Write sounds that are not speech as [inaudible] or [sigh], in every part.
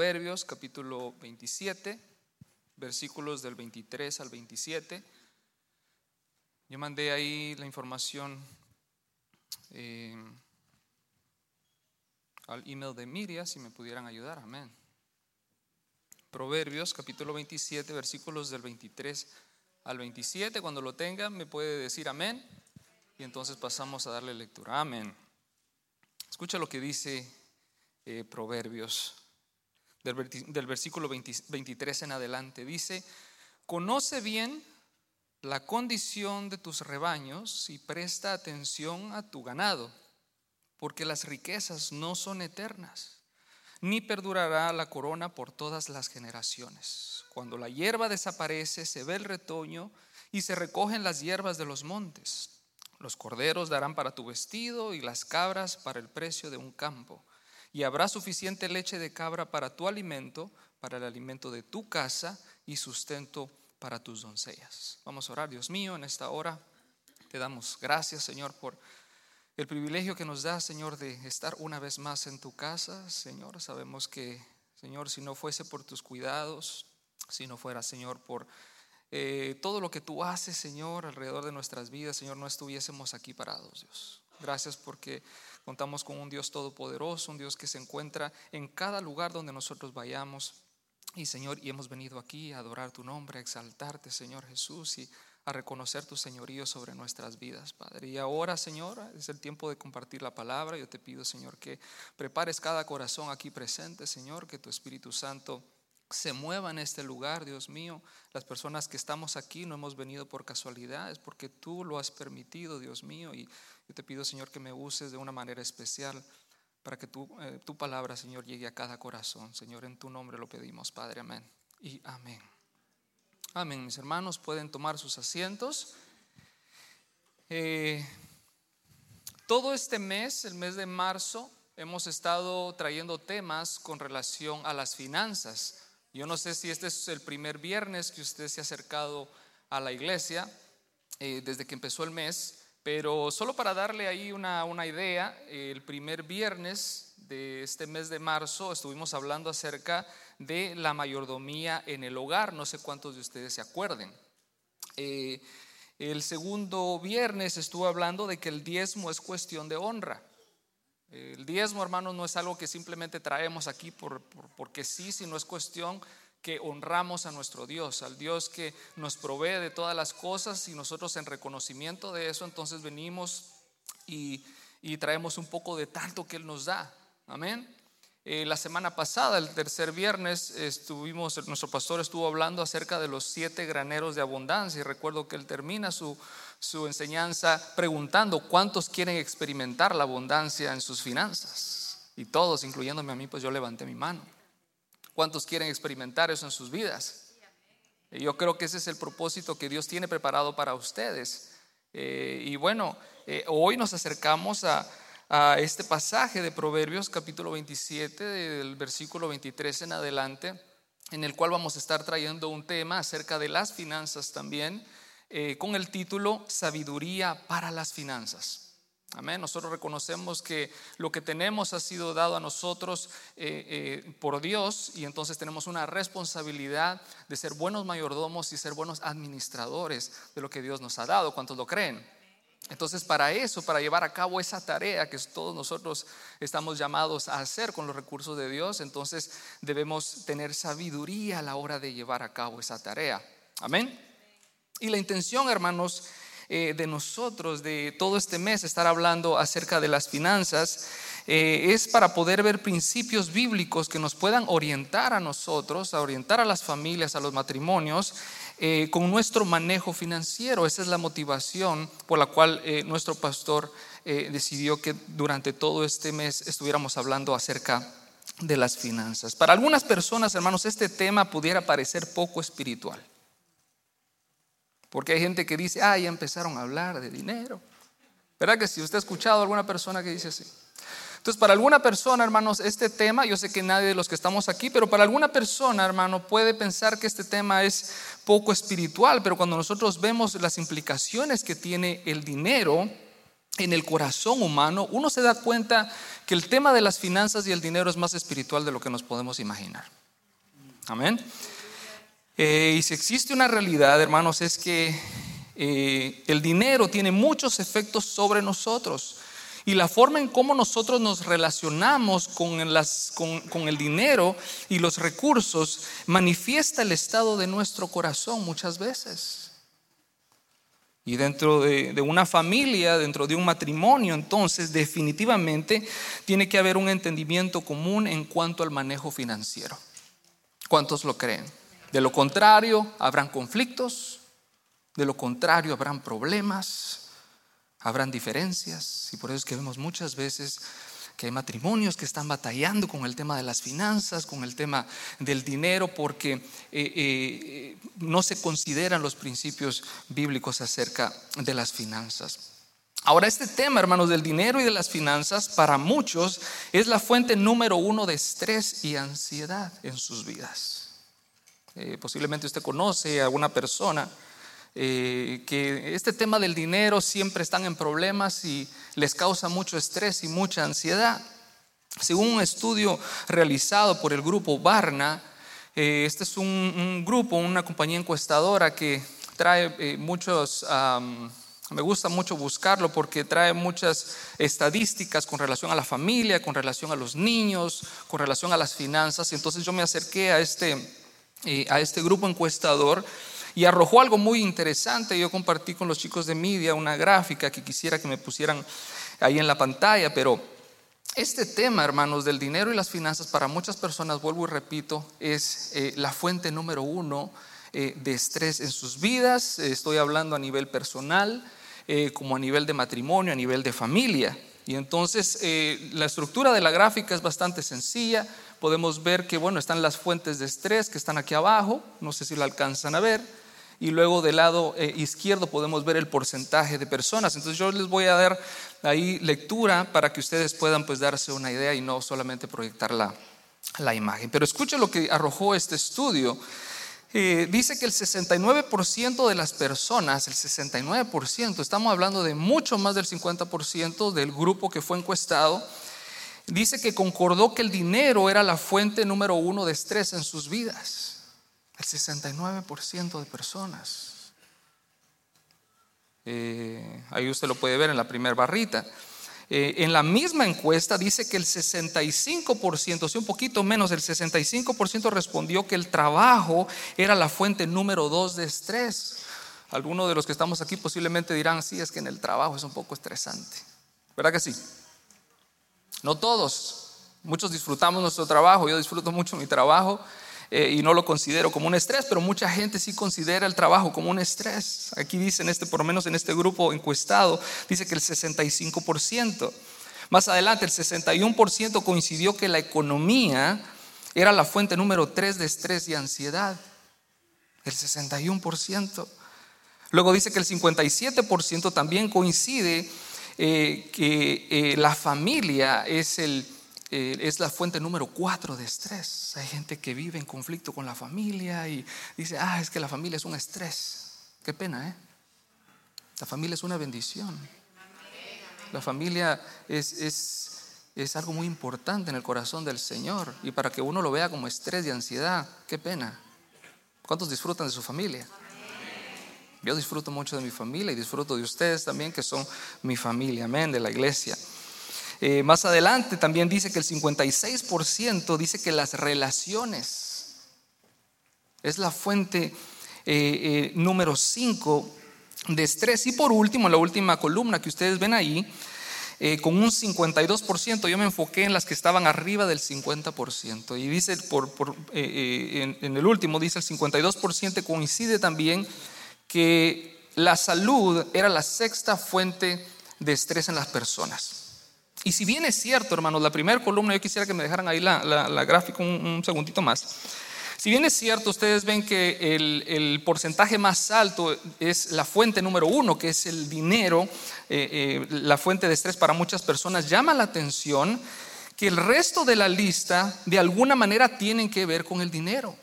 Proverbios capítulo 27, versículos del 23 al 27. Yo mandé ahí la información eh, al email de Miria, si me pudieran ayudar, amén. Proverbios capítulo 27, versículos del 23 al 27. Cuando lo tengan, me puede decir amén. Y entonces pasamos a darle lectura. Amén. Escucha lo que dice eh, Proverbios del, versículo 23 en adelante. Dice, conoce bien la condición de tus rebaños y presta atención a tu ganado, porque las riquezas no son eternas, ni perdurará la corona por todas las generaciones. Cuando la hierba desaparece, se ve el retoño y se recogen las hierbas de los montes. Los corderos darán para tu vestido y las cabras para el precio de un campo y habrá suficiente leche de cabra para tu alimento, para el alimento de tu casa y sustento para tus doncellas. Vamos a orar, Dios mío, en esta hora. Te damos gracias, Señor, por el privilegio que nos da, Señor, de estar una vez más en tu casa. Señor, sabemos que, Señor, si no fuese por tus cuidados, si no fuera, Señor, por eh, todo lo que tú haces, Señor, alrededor de nuestras vidas, Señor, no estuviésemos aquí parados, Dios. Gracias porque Contamos con un Dios todopoderoso, un Dios que se encuentra en cada lugar donde nosotros vayamos. Y Señor, y hemos venido aquí a adorar tu nombre, a exaltarte, Señor Jesús, y a reconocer tu señorío sobre nuestras vidas, Padre. Y ahora, Señor, es el tiempo de compartir la palabra. Yo te pido, Señor, que prepares cada corazón aquí presente, Señor, que tu Espíritu Santo se mueva en este lugar, Dios mío. Las personas que estamos aquí no hemos venido por casualidad, es porque tú lo has permitido, Dios mío. Y yo te pido, Señor, que me uses de una manera especial para que tu, eh, tu palabra, Señor, llegue a cada corazón. Señor, en tu nombre lo pedimos, Padre. Amén. Y amén. Amén. Mis hermanos, pueden tomar sus asientos. Eh, todo este mes, el mes de marzo, hemos estado trayendo temas con relación a las finanzas. Yo no sé si este es el primer viernes que usted se ha acercado a la iglesia eh, desde que empezó el mes, pero solo para darle ahí una, una idea, el primer viernes de este mes de marzo estuvimos hablando acerca de la mayordomía en el hogar, no sé cuántos de ustedes se acuerden. Eh, el segundo viernes estuvo hablando de que el diezmo es cuestión de honra. El diezmo, hermanos, no es algo que simplemente traemos aquí por, porque sí, sino es cuestión que honramos a nuestro Dios, al Dios que nos provee de todas las cosas y nosotros en reconocimiento de eso, entonces venimos y, y traemos un poco de tanto que Él nos da. Amén. Eh, la semana pasada, el tercer viernes, estuvimos, nuestro pastor estuvo hablando acerca de los siete graneros de abundancia y recuerdo que él termina su, su enseñanza preguntando cuántos quieren experimentar la abundancia en sus finanzas. Y todos, incluyéndome a mí, pues yo levanté mi mano. ¿Cuántos quieren experimentar eso en sus vidas? Yo creo que ese es el propósito que Dios tiene preparado para ustedes. Eh, y bueno, eh, hoy nos acercamos a, a este pasaje de Proverbios capítulo 27, del versículo 23 en adelante, en el cual vamos a estar trayendo un tema acerca de las finanzas también, eh, con el título Sabiduría para las finanzas. Amén. Nosotros reconocemos que lo que tenemos ha sido dado a nosotros eh, eh, por Dios y entonces tenemos una responsabilidad de ser buenos mayordomos y ser buenos administradores de lo que Dios nos ha dado. ¿Cuántos lo creen? Entonces, para eso, para llevar a cabo esa tarea que todos nosotros estamos llamados a hacer con los recursos de Dios, entonces debemos tener sabiduría a la hora de llevar a cabo esa tarea. Amén. Y la intención, hermanos, eh, de nosotros, de todo este mes, estar hablando acerca de las finanzas, eh, es para poder ver principios bíblicos que nos puedan orientar a nosotros, a orientar a las familias, a los matrimonios, eh, con nuestro manejo financiero. Esa es la motivación por la cual eh, nuestro pastor eh, decidió que durante todo este mes estuviéramos hablando acerca de las finanzas. Para algunas personas, hermanos, este tema pudiera parecer poco espiritual. Porque hay gente que dice, ah, ya empezaron a hablar de dinero. ¿Verdad que si usted ha escuchado a alguna persona que dice así? Entonces, para alguna persona, hermanos, este tema, yo sé que nadie de los que estamos aquí, pero para alguna persona, hermano, puede pensar que este tema es poco espiritual, pero cuando nosotros vemos las implicaciones que tiene el dinero en el corazón humano, uno se da cuenta que el tema de las finanzas y el dinero es más espiritual de lo que nos podemos imaginar. Amén. Eh, y si existe una realidad, hermanos, es que eh, el dinero tiene muchos efectos sobre nosotros. Y la forma en cómo nosotros nos relacionamos con, el dinero y los recursos manifiesta el estado de nuestro corazón muchas veces. Y dentro de, de, una familia, dentro de un matrimonio, entonces definitivamente tiene que haber un entendimiento común en cuanto al manejo financiero. ¿Cuántos lo creen? De lo contrario, habrán conflictos, de lo contrario, habrán problemas, habrán diferencias. Y por eso es que vemos muchas veces que hay matrimonios que están batallando con el tema de las finanzas, con el tema del dinero, porque eh, eh, no se consideran los principios bíblicos acerca de las finanzas. Ahora, este tema, hermanos, del dinero y de las finanzas, para muchos es la fuente número uno de estrés y ansiedad en sus vidas. Eh, posiblemente usted conoce a alguna persona eh, que este tema del dinero siempre están en problemas y les causa mucho estrés y mucha ansiedad. Según un estudio realizado por el grupo Barna, eh, este es un, grupo, una compañía encuestadora que trae muchos... me gusta mucho buscarlo porque trae muchas estadísticas con relación a la familia, con relación a los niños, con relación a las finanzas. Entonces yo me acerqué a este, a este grupo encuestador y arrojó algo muy interesante. Yo compartí con los chicos de media una gráfica que quisiera que me pusieran ahí en la pantalla, pero este tema, hermanos, del dinero y las finanzas, para muchas personas, vuelvo y repito, es eh, la fuente número uno eh, de estrés en sus vidas. Estoy hablando a nivel personal, eh, como a nivel de matrimonio, a nivel de familia. Y entonces la estructura de la gráfica es bastante sencilla podemos ver que, bueno, están las fuentes de estrés que están aquí abajo, no sé si lo alcanzan a ver, y luego del lado eh, izquierdo podemos ver el porcentaje de personas. Entonces yo les voy a dar ahí lectura para que ustedes puedan pues darse una idea y no solamente proyectar la, la imagen. Pero escuche lo que arrojó este estudio. Eh, dice que el 69% de las personas, el 69%, estamos hablando de mucho más del 50% del grupo que fue encuestado, dice que concordó que el dinero era la fuente número uno de estrés en sus vidas. El 69% de personas. Eh, ahí usted lo puede ver en la primera barrita. Eh, en la misma encuesta dice que el 65%, si un poquito menos, el 65% respondió que el trabajo era la fuente número dos de estrés. Algunos de los que estamos aquí posiblemente dirán, sí, es que en el trabajo es un poco estresante. ¿Verdad que sí? No todos. Muchos disfrutamos nuestro trabajo. Yo disfruto mucho mi trabajo eh, y no lo considero como un estrés, pero mucha gente sí considera el trabajo como un estrés. Aquí dice, este, por lo menos en este grupo encuestado, dice que el 65%. Más adelante, el 61% coincidió que la economía era la fuente número 3 de estrés y ansiedad. El 61%. Luego dice que el 57% también coincide eh, que eh, la familia es, el, eh, es la fuente número cuatro de estrés. Hay gente que vive en conflicto con la familia y dice, ah, es que la familia es un estrés. Qué pena, ¿eh? La familia es una bendición. La familia es, es, es algo muy importante en el corazón del Señor. Y para que uno lo vea como estrés y ansiedad, qué pena. ¿Cuántos disfrutan de su familia? Yo disfruto mucho de mi familia y disfruto de ustedes también, que son mi familia, amén, de la iglesia. Eh, más adelante también dice que el 56% dice que las relaciones es la fuente eh, eh, número 5 de estrés. Y por último, la última columna que ustedes ven ahí, con un 52%, yo me enfoqué en las que estaban arriba del 50%. Y dice, por, en, en, el último, dice el 52% coincide también que la salud era la sexta fuente de estrés en las personas. Y si bien es cierto, hermanos, la primera columna, yo quisiera que me dejaran ahí la, gráfica un, segundito más. Si bien es cierto, ustedes ven que el, porcentaje más alto es la fuente número uno, que es el dinero, eh, eh, la fuente de estrés para muchas personas, llama la atención que el resto de la lista de alguna manera tienen que ver con el dinero.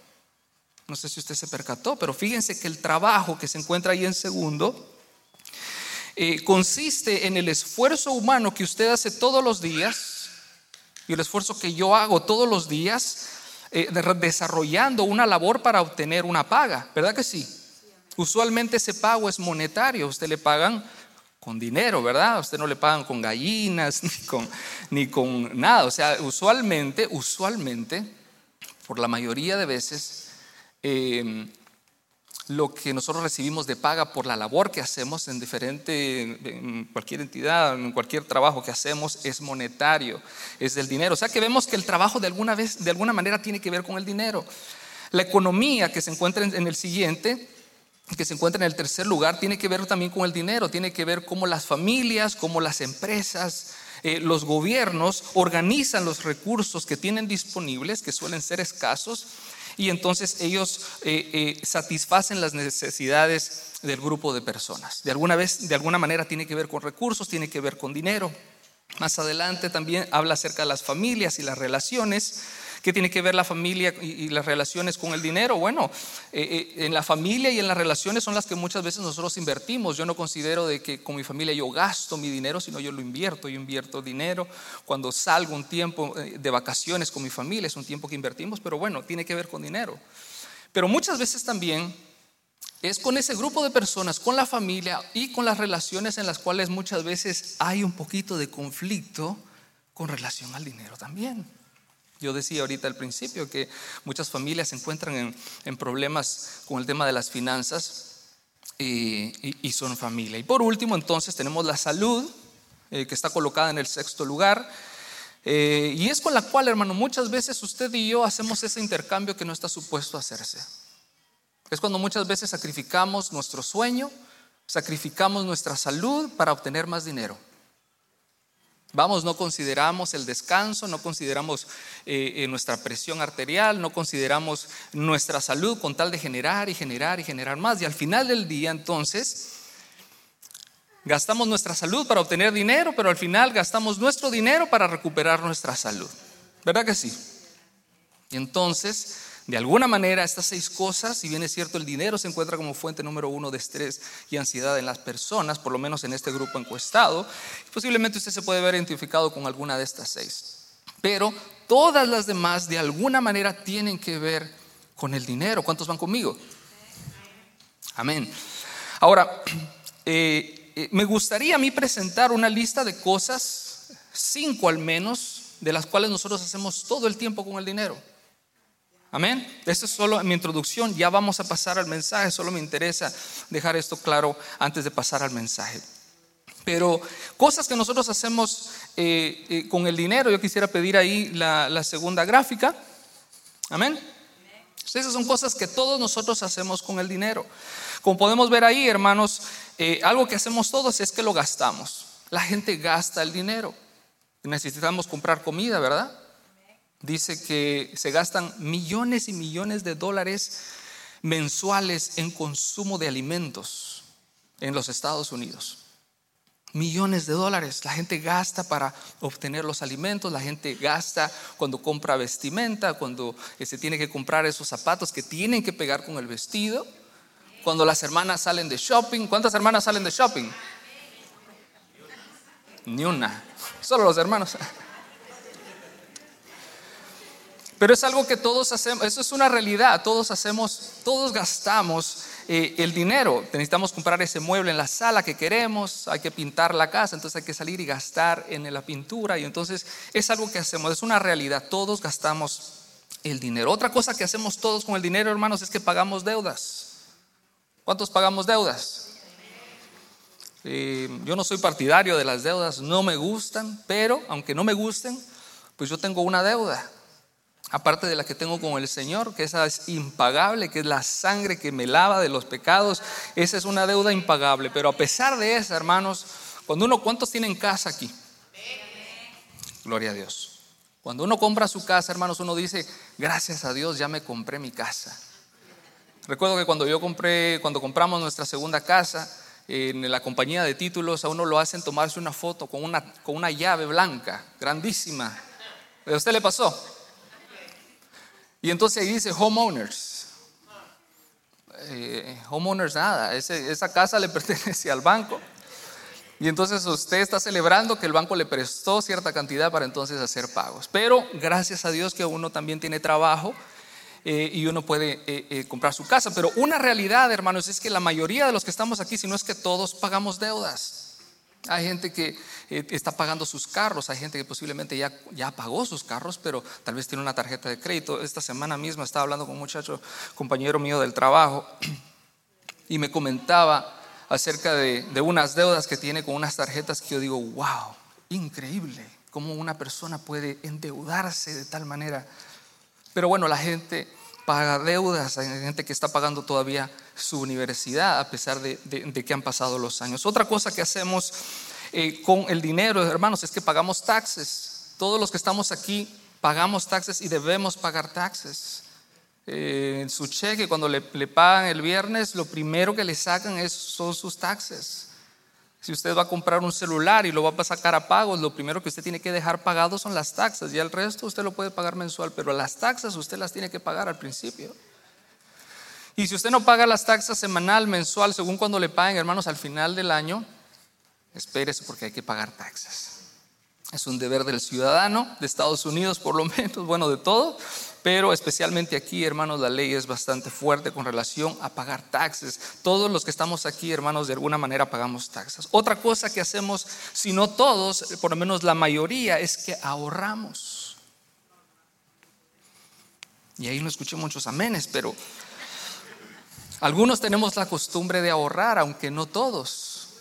No sé si usted se percató, pero fíjense que el trabajo que se encuentra ahí en segundo eh, consiste en el esfuerzo humano que usted hace todos los días y el esfuerzo que yo hago todos los días eh, desarrollando una labor para obtener una paga, ¿verdad que sí? Usualmente ese pago es monetario, usted le pagan con dinero, ¿verdad? usted no le pagan con gallinas [laughs] ni con, ni con nada. O sea, usualmente, usualmente, por la mayoría de veces, eh, lo que nosotros recibimos de paga por la labor que hacemos en diferente, en cualquier entidad, en cualquier trabajo que hacemos, es monetario, es del dinero. O sea que vemos que el trabajo de alguna, vez, de alguna manera tiene que ver con el dinero. La economía que se encuentra en el siguiente, que se encuentra en el tercer lugar, tiene que ver también con el dinero, tiene que ver cómo las familias, cómo las empresas, eh, los gobiernos organizan los recursos que tienen disponibles, que suelen ser escasos, y entonces ellos eh, eh, satisfacen las necesidades del grupo de personas. De alguna vez, de alguna manera tiene que ver con recursos, tiene que ver con dinero. Más adelante también habla acerca de las familias y las relaciones. ¿Qué tiene que ver la familia y, las relaciones con el dinero? Bueno, eh, en la familia y en las relaciones son las que muchas veces nosotros invertimos. Yo no considero de que con mi familia yo gasto mi dinero, sino yo lo invierto. Yo invierto dinero. Cuando salgo un tiempo de vacaciones con mi familia, es un tiempo que invertimos, pero bueno, tiene que ver con dinero. Pero muchas veces también es con ese grupo de personas, con la familia y con las relaciones en las cuales muchas veces hay un poquito de conflicto con relación al dinero también. Yo decía ahorita al principio que muchas familias se encuentran en, problemas con el tema de las finanzas y, son familia. Y por último, entonces, tenemos la salud, eh, que está colocada en el sexto lugar. Eh, y es con la cual, hermano, muchas veces usted y yo hacemos ese intercambio que no está supuesto hacerse. Es cuando muchas veces sacrificamos nuestro sueño, sacrificamos nuestra salud para obtener más dinero. Vamos, no consideramos el descanso, no consideramos eh, eh, nuestra presión arterial, no consideramos nuestra salud con tal de generar y generar y generar más. Y al final del día, entonces, gastamos nuestra salud para obtener dinero, pero al final gastamos nuestro dinero para recuperar nuestra salud. ¿Verdad que sí? Y entonces de alguna manera, estas seis cosas, si bien es cierto, el dinero se encuentra como fuente número uno de estrés y ansiedad en las personas, por lo menos en este grupo encuestado, posiblemente usted se puede ver identificado con alguna de estas seis. Pero todas las demás, de alguna manera, tienen que ver con el dinero. ¿Cuántos van conmigo? Amén. Ahora, [clears throat] eh, eh, me gustaría a mí presentar una lista de cosas, cinco al menos, de las cuales nosotros hacemos todo el tiempo con el dinero. Amén. Esta es solo mi introducción. Ya vamos a pasar al mensaje. Solo me interesa dejar esto claro antes de pasar al mensaje. Pero cosas que nosotros hacemos eh, eh, con el dinero, yo quisiera pedir ahí la, segunda gráfica. Amén. Esas son cosas que todos nosotros hacemos con el dinero. Como podemos ver ahí, hermanos, eh, algo que hacemos todos es que lo gastamos. La gente gasta el dinero. Necesitamos comprar comida, ¿verdad? Dice que se gastan millones y millones de dólares mensuales en consumo de alimentos en los Estados Unidos. Millones de dólares. La gente gasta para obtener los alimentos, la gente gasta cuando compra vestimenta, cuando eh, se tiene que comprar esos zapatos que tienen que pegar con el vestido, cuando las hermanas salen de shopping. ¿Cuántas hermanas salen de shopping? Ni una. Solo los hermanos. Pero es algo que todos hacemos, eso es una realidad, todos hacemos, todos gastamos eh, el dinero. Necesitamos comprar ese mueble en la sala que queremos, hay que pintar la casa, entonces hay que salir y gastar en la pintura. Y entonces es algo que hacemos, es una realidad, todos gastamos el dinero. Otra cosa que hacemos todos con el dinero, hermanos, es que pagamos deudas. ¿Cuántos pagamos deudas? Eh, yo no soy partidario de las deudas, no me gustan, pero aunque no me gusten, pues yo tengo una deuda aparte de la que tengo con el Señor, que esa es impagable, que es la sangre que me lava de los pecados, esa es una deuda impagable. Pero a pesar de eso, hermanos, cuando uno, ¿cuántos tienen casa aquí? Gloria a Dios. Cuando uno compra su casa, hermanos, uno dice, gracias a Dios ya me compré mi casa. Recuerdo que cuando yo compré, cuando compramos nuestra segunda casa, en la compañía de títulos, a uno lo hacen tomarse una foto con una, con una llave blanca, grandísima. ¿A usted le pasó? Y entonces ahí dice homeowners. Eh, homeowners nada, esa casa le [laughs] pertenece al banco. Y entonces usted está celebrando que el banco le prestó cierta cantidad para entonces hacer pagos. Pero gracias a Dios que uno también tiene trabajo eh, y uno puede eh, eh, comprar su casa. Pero una realidad, hermanos, es que la mayoría de los que estamos aquí, si no es que todos, pagamos deudas. Hay gente que está pagando sus carros, hay gente que posiblemente ya, ya pagó sus carros, pero tal vez tiene una tarjeta de crédito. Esta semana misma estaba hablando con un muchacho, compañero mío del trabajo, y me comentaba acerca de, de unas deudas que tiene con unas tarjetas que yo digo, wow, increíble, cómo una persona puede endeudarse de tal manera. Pero bueno, la gente paga deudas, hay gente que está pagando todavía su universidad a pesar de, que han pasado los años. Otra cosa que hacemos eh, con el dinero, hermanos, es que pagamos taxes. Todos los que estamos aquí pagamos taxes y debemos pagar taxes. Eh, en su cheque, cuando le, pagan el viernes, lo primero que le sacan es, son sus taxes. Si usted va a comprar un celular y lo va a sacar a pagos, lo primero que usted tiene que dejar pagado son las taxas. Y el resto usted lo puede pagar mensual, pero las taxas usted las tiene que pagar al principio. Y si usted no paga las taxas semanal, mensual, según cuando le paguen, hermanos, al final del año, espérese porque hay que pagar taxas. Es un deber del ciudadano de Estados Unidos, por lo menos, bueno, de todo, pero especialmente aquí, hermanos, la ley es bastante fuerte con relación a pagar taxes. Todos los que estamos aquí, hermanos, de alguna manera pagamos taxas. Otra cosa que hacemos, si no todos, por lo menos la mayoría, es que ahorramos. Y ahí no escuché muchos amenes, pero algunos tenemos la costumbre de ahorrar, aunque no todos,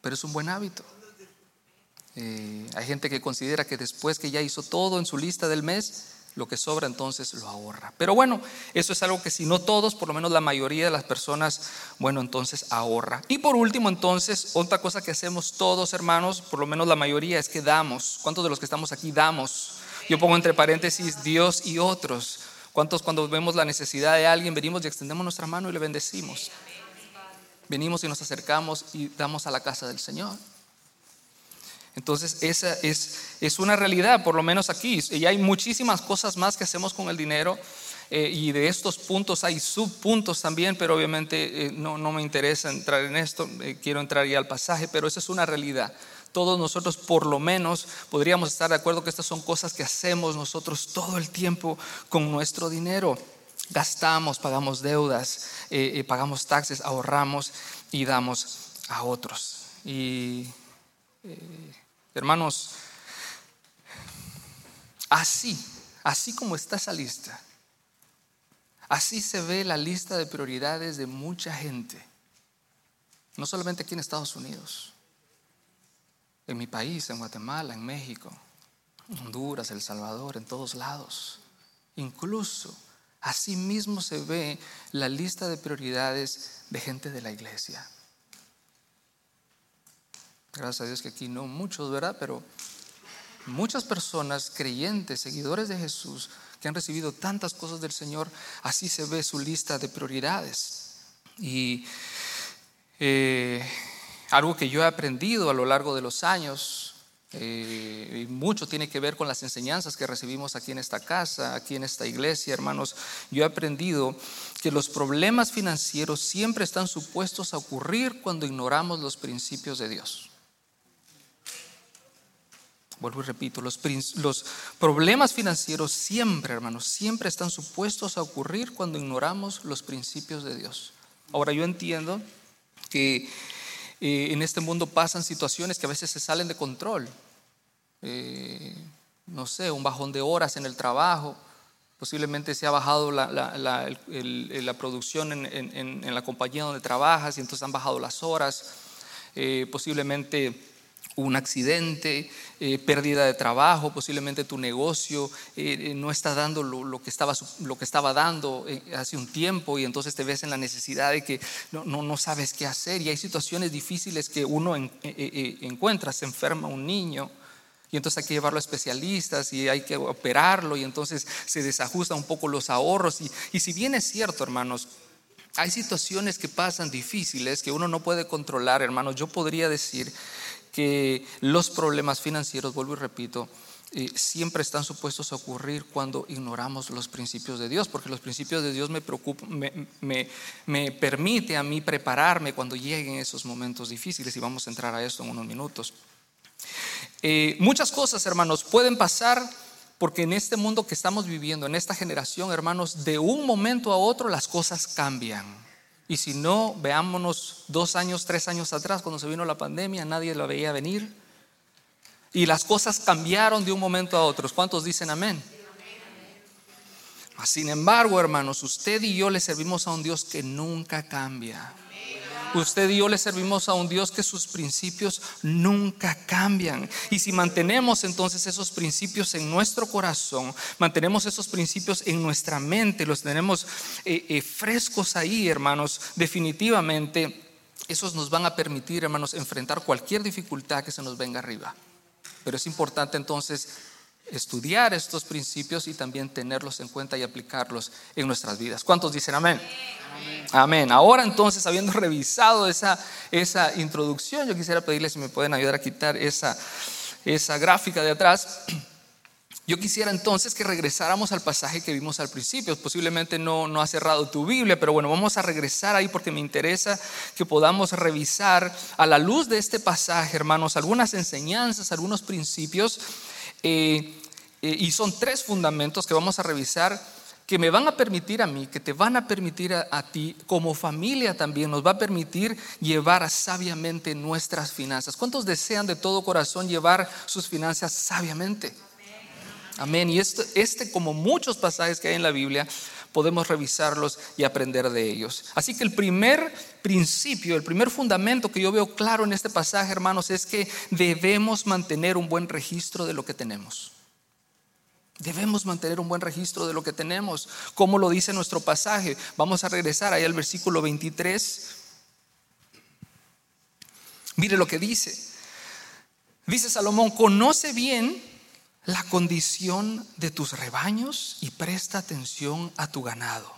pero es un buen hábito. Eh, hay gente que considera que después que ya hizo todo en su lista del mes, lo que sobra entonces lo ahorra. Pero bueno, eso es algo que si no todos, por lo menos la mayoría de las personas, bueno, entonces ahorra. Y por último, entonces, otra cosa que hacemos todos, hermanos, por lo menos la mayoría, es que damos. ¿Cuántos de los que estamos aquí damos? Yo pongo entre paréntesis Dios y otros. ¿Cuántos cuando vemos la necesidad de alguien venimos y extendemos nuestra mano y le bendecimos? Venimos y nos acercamos y damos a la casa del Señor. Entonces, esa es, es una realidad, por lo menos aquí. Y hay muchísimas cosas más que hacemos con el dinero. Eh, y de estos puntos hay subpuntos también, pero obviamente eh, no, no, me interesa entrar en esto, eh, quiero entrar ya al pasaje, pero esa es una realidad. Todos nosotros por lo menos podríamos estar de acuerdo que estas son cosas que hacemos nosotros todo el tiempo con nuestro dinero. Gastamos, pagamos deudas, pagamos taxes, ahorramos y damos a otros. Y Hermanos, así, así como está esa lista, así se ve la lista de prioridades de mucha gente, no solamente aquí en Estados Unidos, en mi país, en Guatemala, en México, Honduras, El Salvador, en todos lados. Incluso así mismo se ve la lista de prioridades de gente de la iglesia. Gracias a Dios que aquí no muchos, ¿verdad? Pero muchas personas creyentes, seguidores de Jesús, que han recibido tantas cosas del Señor, así se ve su lista de prioridades. Y eh, algo que yo he aprendido a lo largo de los años, eh, y mucho tiene que ver con las enseñanzas que recibimos aquí en esta casa, aquí en esta iglesia, hermanos. Yo he aprendido que los problemas financieros siempre están supuestos a ocurrir cuando ignoramos los principios de Dios. Vuelvo y repito, los, problemas financieros siempre, hermanos, siempre están supuestos a ocurrir cuando ignoramos los principios de Dios. Ahora yo entiendo que eh, en este mundo pasan situaciones que a veces se salen de control. Eh, no sé, un bajón de horas en el trabajo, posiblemente se ha bajado la, producción en, la compañía donde trabajas y entonces han bajado las horas, eh, posiblemente un accidente, eh, pérdida de trabajo, posiblemente tu negocio eh, eh, no está dando lo, que estaba, lo que estaba dando hace un tiempo y entonces te ves en la necesidad de que no, no, sabes qué hacer y hay situaciones difíciles que uno encuentra, se enferma un niño. Y entonces hay que llevarlo a especialistas y hay que operarlo y entonces se desajustan un poco los ahorros. Y, y si bien es cierto, hermanos, hay situaciones que pasan difíciles que uno no puede controlar, hermanos. Yo podría decir que los problemas financieros, vuelvo y repito, eh, siempre están supuestos a ocurrir cuando ignoramos los principios de Dios, porque los principios de Dios me, me, me, permite a mí prepararme cuando lleguen esos momentos difíciles y vamos a entrar a esto en unos minutos. Eh, muchas cosas, hermanos, pueden pasar porque en este mundo que estamos viviendo, en esta generación, hermanos, de un momento a otro las cosas cambian. Y si no, veámonos dos años, tres años atrás, cuando se vino la pandemia, nadie la veía venir y las cosas cambiaron de un momento a otro. ¿Cuántos dicen amén? Sin embargo, hermanos, usted y yo le servimos a un Dios que nunca cambia. Usted y yo le servimos a un Dios que sus principios nunca cambian. Y si mantenemos entonces esos principios en nuestro corazón, mantenemos esos principios en nuestra mente, los tenemos eh, eh, frescos ahí, hermanos, definitivamente esos nos van a permitir, hermanos, enfrentar cualquier dificultad que se nos venga arriba. Pero es importante entonces estudiar estos principios y también tenerlos en cuenta y aplicarlos en nuestras vidas. ¿Cuántos dicen amén? Amén. Ahora entonces, habiendo revisado esa, esa introducción, yo quisiera pedirles si me pueden ayudar a quitar esa, esa gráfica de atrás. Yo quisiera entonces que regresáramos al pasaje que vimos al principio. Posiblemente no, no ha cerrado tu Biblia, pero bueno, vamos a regresar ahí porque me interesa que podamos revisar a la luz de este pasaje, hermanos, algunas enseñanzas, algunos principios. Eh, eh, y son tres fundamentos que vamos a revisar que me van a permitir a mí, que te van a permitir a, ti, como familia también, nos va a permitir llevar sabiamente nuestras finanzas. ¿Cuántos desean de todo corazón llevar sus finanzas sabiamente? Amén. Y este, como muchos pasajes que hay en la Biblia, podemos revisarlos y aprender de ellos. Así que el primer principio, el primer fundamento que yo veo claro en este pasaje, hermanos, es que debemos mantener un buen registro de lo que tenemos. Debemos mantener un buen registro de lo que tenemos, como lo dice nuestro pasaje. Vamos a regresar ahí al versículo 23. Mire lo que dice. Dice Salomón, conoce bien la condición de tus rebaños y presta atención a tu ganado.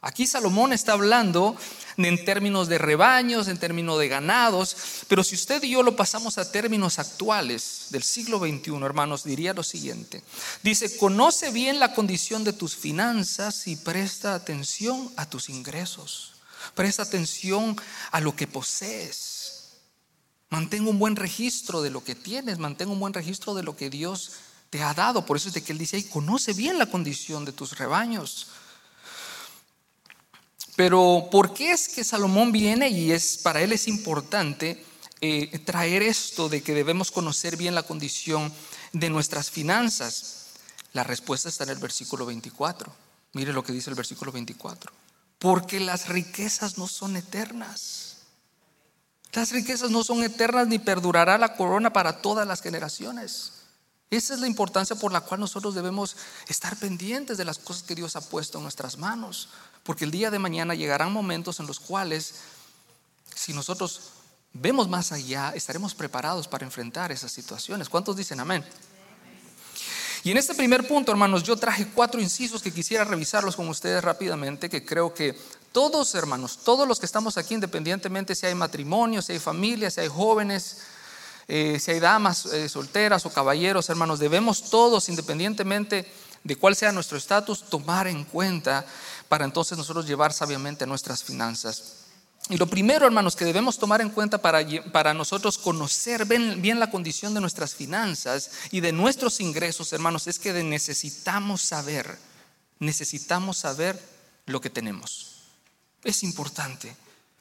Aquí Salomón está hablando en términos de rebaños, en términos de ganados, pero si usted y yo lo pasamos a términos actuales del siglo XXI, hermanos, diría lo siguiente. Dice, conoce bien la condición de tus finanzas y presta atención a tus ingresos. Presta atención a lo que posees. Mantén un buen registro de lo que tienes, mantén un buen registro de lo que Dios te ha dado. Por eso es de que Él dice, ahí conoce bien la condición de tus rebaños. Pero ¿por qué es que Salomón viene y es para él es importante eh, traer esto de que debemos conocer bien la condición de nuestras finanzas? La respuesta está en el versículo 24. Mire lo que dice el versículo 24. Porque las riquezas no son eternas las riquezas no son eternas ni perdurará la corona para todas las generaciones. Esa es la importancia por la cual nosotros debemos estar pendientes de las cosas que Dios ha puesto en nuestras manos. Porque el día de mañana llegarán momentos en los cuales, si nosotros vemos más allá, estaremos preparados para enfrentar esas situaciones. ¿Cuántos dicen amén? Y en este primer punto, hermanos, yo traje cuatro incisos que quisiera revisarlos con ustedes rápidamente, que creo que todos, hermanos, todos los que estamos aquí, independientemente si hay matrimonio, si hay familia, si hay jóvenes, eh, si hay damas eh, solteras o caballeros, hermanos, debemos todos, independientemente de cuál sea nuestro estatus, tomar en cuenta para entonces nosotros llevar sabiamente nuestras finanzas. Y lo primero, hermanos, que debemos tomar en cuenta para, para nosotros conocer bien, bien, la condición de nuestras finanzas y de nuestros ingresos, hermanos, es que necesitamos saber, necesitamos saber lo que tenemos. Es importante.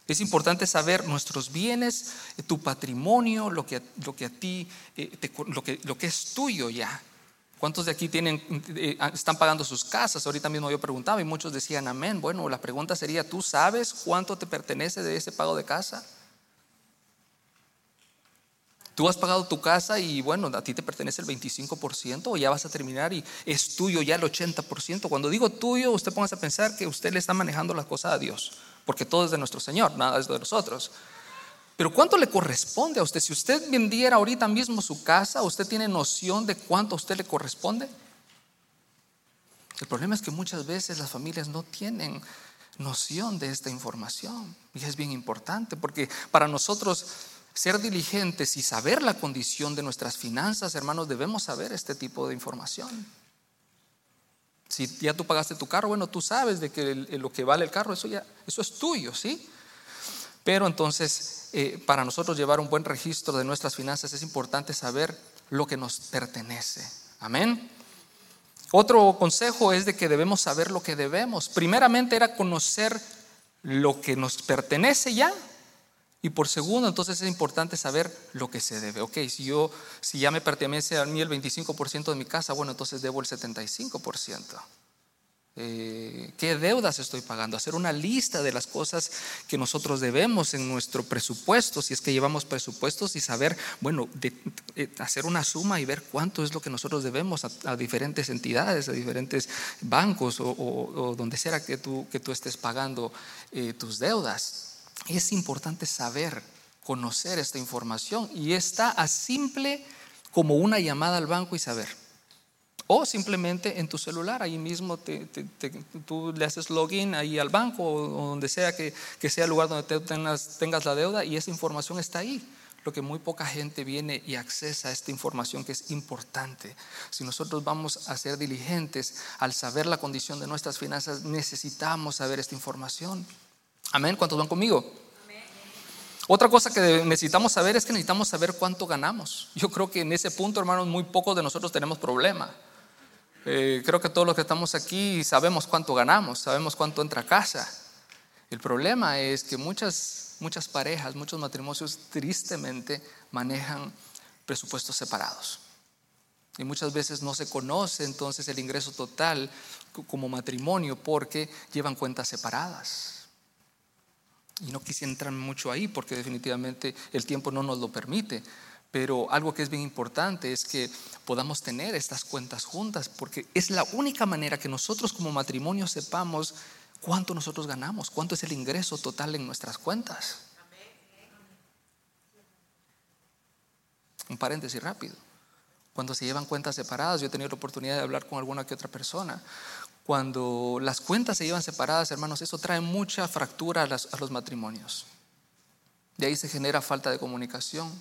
Es importante saber nuestros bienes, eh, tu patrimonio, lo que, lo que a ti, eh, lo, que, lo que es tuyo ya. ¿Cuántos de aquí tienen, eh, están pagando sus casas? Ahorita mismo yo preguntaba y muchos decían amén. Bueno, la pregunta sería, ¿tú sabes cuánto te pertenece de ese pago de casa? Tú has pagado tu casa y bueno, a ti te pertenece el 25% o ya vas a terminar y es tuyo ya el 80%. Cuando digo tuyo, usted póngase a pensar que usted le está manejando las cosas a Dios, porque todo es de nuestro Señor, nada es de nosotros. Pero ¿cuánto le corresponde a usted? Si usted vendiera ahorita mismo su casa, ¿usted tiene noción de cuánto a usted le corresponde? El problema es que muchas veces las familias no tienen noción de esta información y es bien importante porque para nosotros ser diligentes y saber la condición de nuestras finanzas, hermanos, debemos saber este tipo de información. Si ya tú pagaste tu carro, bueno, tú sabes de que lo que vale el carro, eso ya, eso es tuyo, ¿sí? Pero entonces, eh, para nosotros llevar un buen registro de nuestras finanzas es importante saber lo que nos pertenece. Amén. Otro consejo es de que debemos saber lo que debemos. Primeramente era conocer lo que nos pertenece ya. Y por segundo, entonces es importante saber lo que se debe. Ok, si yo, si ya me pertenece a mí el 25% de mi casa, bueno, entonces debo el 75%. Eh, qué deudas estoy pagando, hacer una lista de las cosas que nosotros debemos en nuestro presupuesto, si es que llevamos presupuestos y saber, bueno, hacer una suma y ver cuánto es lo que nosotros debemos a, diferentes entidades, a diferentes bancos o, donde sea que tú, que tú estés pagando eh, tus deudas. Es importante saber, conocer esta información y está a simple como una llamada al banco y saber. O simplemente en tu celular, ahí mismo tú le haces login ahí al banco o, donde sea que, sea el lugar donde tengas, tengas la deuda y esa información está ahí. Lo que muy poca gente viene y accesa a esta información que es importante. Si nosotros vamos a ser diligentes al saber la condición de nuestras finanzas, necesitamos saber esta información. Amén. ¿Cuántos van conmigo? Otra cosa que necesitamos saber es que necesitamos saber cuánto ganamos. Yo creo que en ese punto, hermanos, muy pocos de nosotros tenemos problema. Eh, creo que todos los que estamos aquí sabemos cuánto ganamos, sabemos cuánto entra a casa. El problema es que muchas, muchas parejas, muchos matrimonios tristemente manejan presupuestos separados. Y muchas veces no se conoce entonces el ingreso total como matrimonio porque llevan cuentas separadas. Y no quise entrar mucho ahí porque definitivamente el tiempo no nos lo permite. Pero algo que es bien importante es que podamos tener estas cuentas juntas, porque es la única manera que nosotros como matrimonio sepamos cuánto nosotros ganamos, cuánto es el ingreso total en nuestras cuentas. Un paréntesis rápido. Cuando se llevan cuentas separadas, yo he tenido la oportunidad de hablar con alguna que otra persona. Cuando las cuentas se llevan separadas, hermanos, eso trae mucha fractura a, los matrimonios. De ahí se genera falta de comunicación,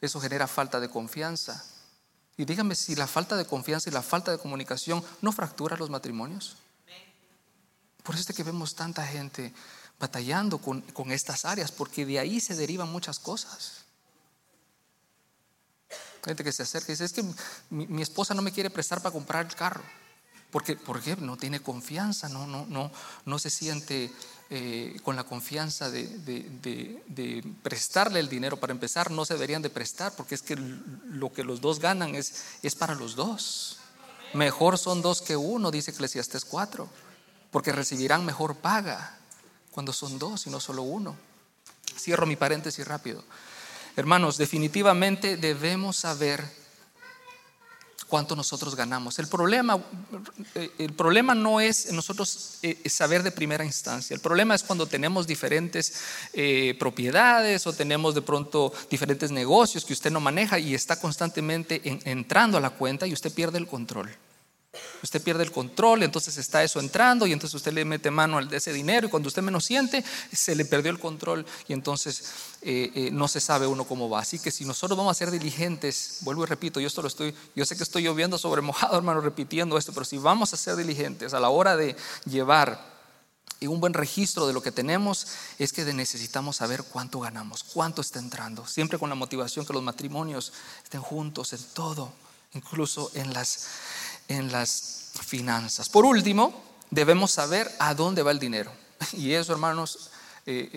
eso genera falta de confianza. Y dígame si la falta de confianza y la falta de comunicación no fractura los matrimonios. Por eso es que vemos tanta gente batallando con, estas áreas, porque de ahí se derivan muchas cosas. Gente que se acerca y dice, es que mi, mi esposa no me quiere prestar para comprar el carro. Porque, qué? no tiene confianza, no, no, no, no se siente eh, con la confianza de, prestarle el dinero. Para empezar, no se deberían de prestar porque es que lo que los dos ganan es, es para los dos. Mejor son dos que uno, dice Eclesiastes 4, porque recibirán mejor paga cuando son dos y no solo uno. Cierro mi paréntesis rápido. Hermanos, definitivamente debemos saber cuánto nosotros ganamos. El problema, eh, el problema no es nosotros eh, saber de primera instancia. El problema es cuando tenemos diferentes eh, propiedades o tenemos de pronto diferentes negocios que usted no maneja y está constantemente entrando a la cuenta y usted pierde el control. Usted pierde el control, entonces está eso entrando y entonces usted le mete mano al de ese dinero y cuando usted menos siente, se le perdió el control y entonces eh, eh, no se sabe uno cómo va. Así que si nosotros vamos a ser diligentes, vuelvo y repito, yo esto lo estoy, yo sé que estoy lloviendo sobre mojado, [laughs] hermano, repitiendo esto, pero si vamos a ser diligentes a la hora de llevar un buen registro de lo que tenemos es que necesitamos saber cuánto ganamos, cuánto está entrando, siempre con la motivación que los matrimonios estén juntos en todo, incluso en las en las finanzas. Por último, debemos saber a dónde va el dinero. [laughs] Y eso, hermanos, eh,